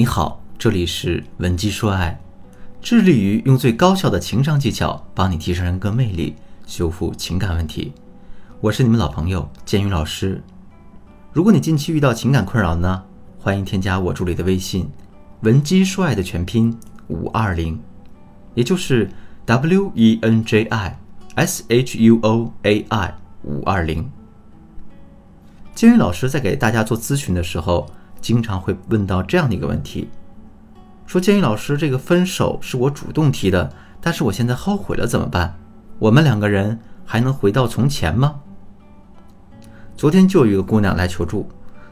你好，这里是文姬说爱，致力于用最高效的情商技巧帮你提升人格魅力，修复情感问题。我是你们老朋友建宇老师。如果你近期遇到情感困扰呢，欢迎添加我助理的微信文姬说爱的全拼五二零，也就是 W E N J I S H U O A I 五二零。建宇老师在给大家做咨询的时候。经常会问到这样的一个问题，说：“建议老师，这个分手是我主动提的，但是我现在后悔了，怎么办？我们两个人还能回到从前吗？”昨天就有一个姑娘来求助，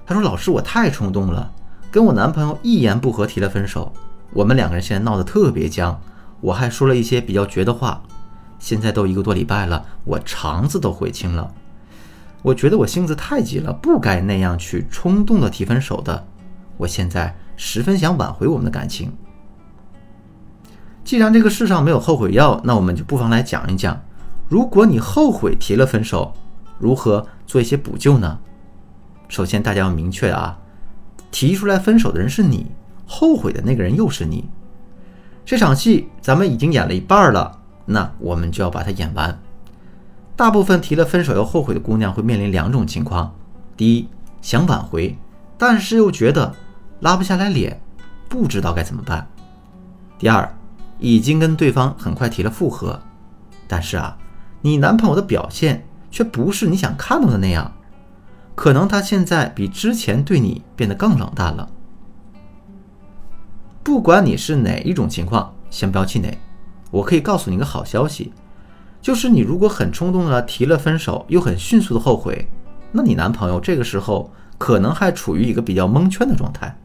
她说：“老师，我太冲动了，跟我男朋友一言不合提了分手，我们两个人现在闹得特别僵，我还说了一些比较绝的话，现在都一个多礼拜了，我肠子都悔青了。”我觉得我性子太急了，不该那样去冲动的提分手的。我现在十分想挽回我们的感情。既然这个世上没有后悔药，那我们就不妨来讲一讲，如果你后悔提了分手，如何做一些补救呢？首先，大家要明确啊，提出来分手的人是你，后悔的那个人又是你。这场戏咱们已经演了一半了，那我们就要把它演完。大部分提了分手又后悔的姑娘会面临两种情况：第一，想挽回，但是又觉得拉不下来脸，不知道该怎么办；第二，已经跟对方很快提了复合，但是啊，你男朋友的表现却不是你想看到的那样，可能他现在比之前对你变得更冷淡了。不管你是哪一种情况，先不要气馁，我可以告诉你个好消息。就是你如果很冲动的提了分手，又很迅速的后悔，那你男朋友这个时候可能还处于一个比较蒙圈的状态，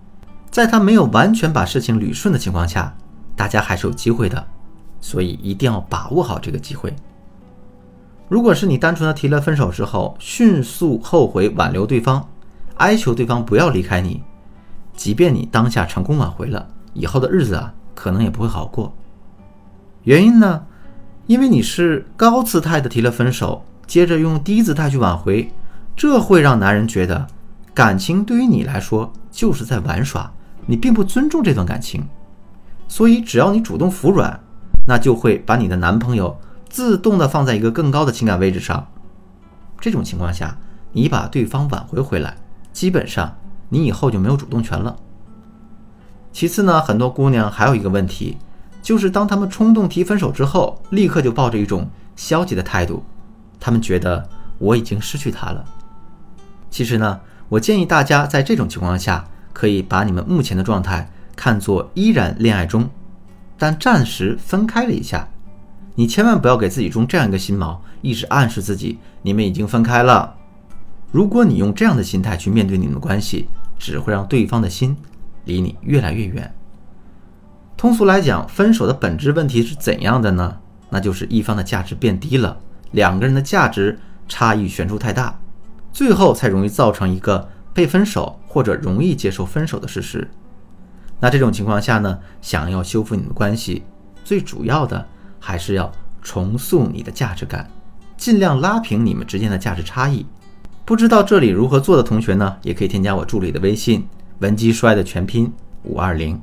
在他没有完全把事情捋顺的情况下，大家还是有机会的，所以一定要把握好这个机会。如果是你单纯的提了分手之后，迅速后悔挽留对方，哀求对方不要离开你，即便你当下成功挽回了，以后的日子啊，可能也不会好过。原因呢？因为你是高姿态的提了分手，接着用低姿态去挽回，这会让男人觉得感情对于你来说就是在玩耍，你并不尊重这段感情。所以只要你主动服软，那就会把你的男朋友自动的放在一个更高的情感位置上。这种情况下，你把对方挽回回来，基本上你以后就没有主动权了。其次呢，很多姑娘还有一个问题。就是当他们冲动提分手之后，立刻就抱着一种消极的态度，他们觉得我已经失去他了。其实呢，我建议大家在这种情况下，可以把你们目前的状态看作依然恋爱中，但暂时分开了一下。你千万不要给自己种这样一个心锚，一直暗示自己你们已经分开了。如果你用这样的心态去面对你们的关系，只会让对方的心离你越来越远。通俗来讲，分手的本质问题是怎样的呢？那就是一方的价值变低了，两个人的价值差异悬殊太大，最后才容易造成一个被分手或者容易接受分手的事实。那这种情况下呢，想要修复你们的关系，最主要的还是要重塑你的价值感，尽量拉平你们之间的价值差异。不知道这里如何做的同学呢，也可以添加我助理的微信文姬衰的全拼五二零。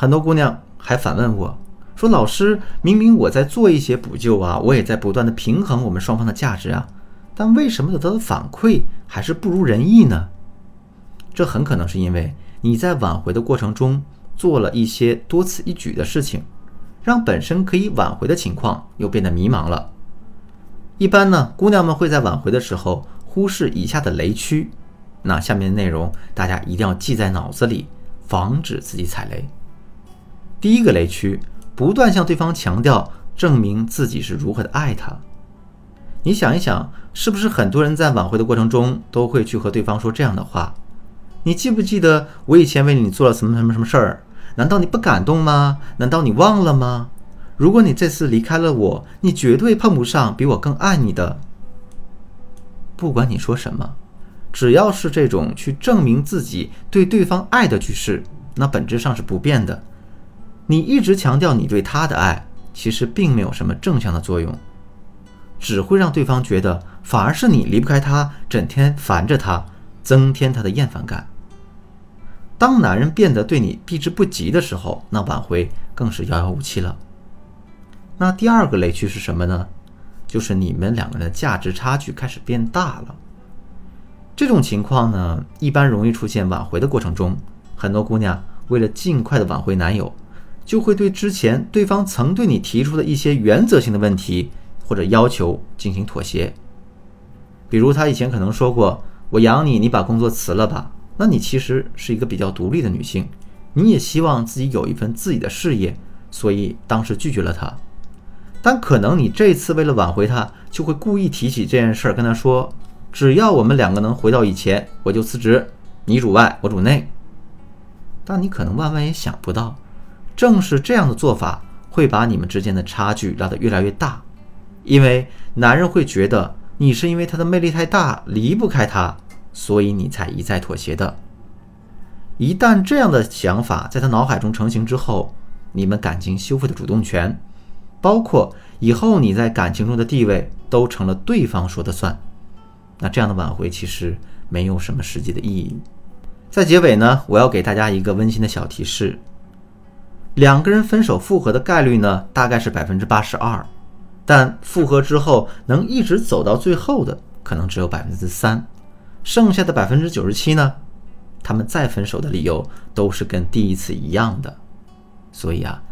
很多姑娘还反问我，说：“老师，明明我在做一些补救啊，我也在不断的平衡我们双方的价值啊，但为什么得到的反馈还是不如人意呢？”这很可能是因为你在挽回的过程中做了一些多此一举的事情，让本身可以挽回的情况又变得迷茫了。一般呢，姑娘们会在挽回的时候忽视以下的雷区，那下面的内容大家一定要记在脑子里，防止自己踩雷。第一个雷区，不断向对方强调证明自己是如何的爱他。你想一想，是不是很多人在挽回的过程中都会去和对方说这样的话？你记不记得我以前为你做了什么什么什么事儿？难道你不感动吗？难道你忘了吗？如果你这次离开了我，你绝对碰不上比我更爱你的。不管你说什么，只要是这种去证明自己对对方爱的句式，那本质上是不变的。你一直强调你对他的爱，其实并没有什么正向的作用，只会让对方觉得反而是你离不开他，整天烦着他，增添他的厌烦感。当男人变得对你避之不及的时候，那挽回更是遥遥无期了。那第二个雷区是什么呢？就是你们两个人的价值差距开始变大了。这种情况呢，一般容易出现挽回的过程中，很多姑娘为了尽快的挽回男友，就会对之前对方曾对你提出的一些原则性的问题或者要求进行妥协。比如他以前可能说过：“我养你，你把工作辞了吧。”那你其实是一个比较独立的女性，你也希望自己有一份自己的事业，所以当时拒绝了他。但可能你这次为了挽回他，就会故意提起这件事儿，跟他说：“只要我们两个能回到以前，我就辞职，你主外，我主内。”但你可能万万也想不到，正是这样的做法会把你们之间的差距拉得越来越大，因为男人会觉得你是因为他的魅力太大，离不开他。所以你才一再妥协的。一旦这样的想法在他脑海中成型之后，你们感情修复的主动权，包括以后你在感情中的地位，都成了对方说的算。那这样的挽回其实没有什么实际的意义。在结尾呢，我要给大家一个温馨的小提示：两个人分手复合的概率呢，大概是百分之八十二，但复合之后能一直走到最后的，可能只有百分之三。剩下的百分之九十七呢，他们再分手的理由都是跟第一次一样的。所以啊，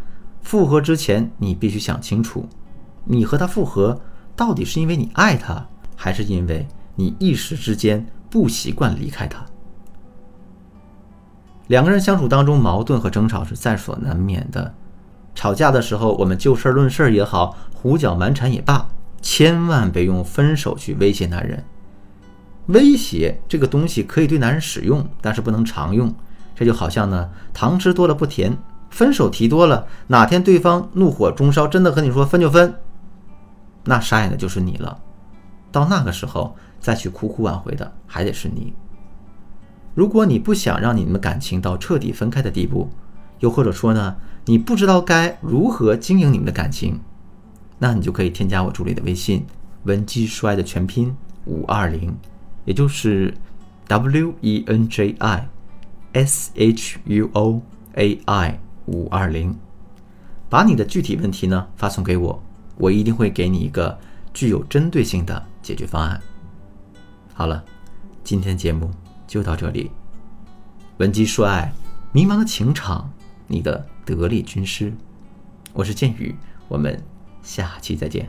复合之前你必须想清楚，你和他复合到底是因为你爱他，还是因为你一时之间不习惯离开他？两个人相处当中，矛盾和争吵是在所难免的。吵架的时候，我们就事论事也好，胡搅蛮缠也罢，千万别用分手去威胁男人。威胁这个东西可以对男人使用，但是不能常用。这就好像呢，糖吃多了不甜，分手提多了，哪天对方怒火中烧，真的和你说分就分，那傻眼的就是你了。到那个时候再去苦苦挽回的还得是你。如果你不想让你们感情到彻底分开的地步，又或者说呢，你不知道该如何经营你们的感情，那你就可以添加我助理的微信“文姬说爱”的全拼五二零。也就是 W E N J I S H U O A I 五二零，把你的具体问题呢发送给我，我一定会给你一个具有针对性的解决方案。好了，今天节目就到这里。文姬说爱，迷茫的情场，你的得力军师，我是剑宇，我们下期再见。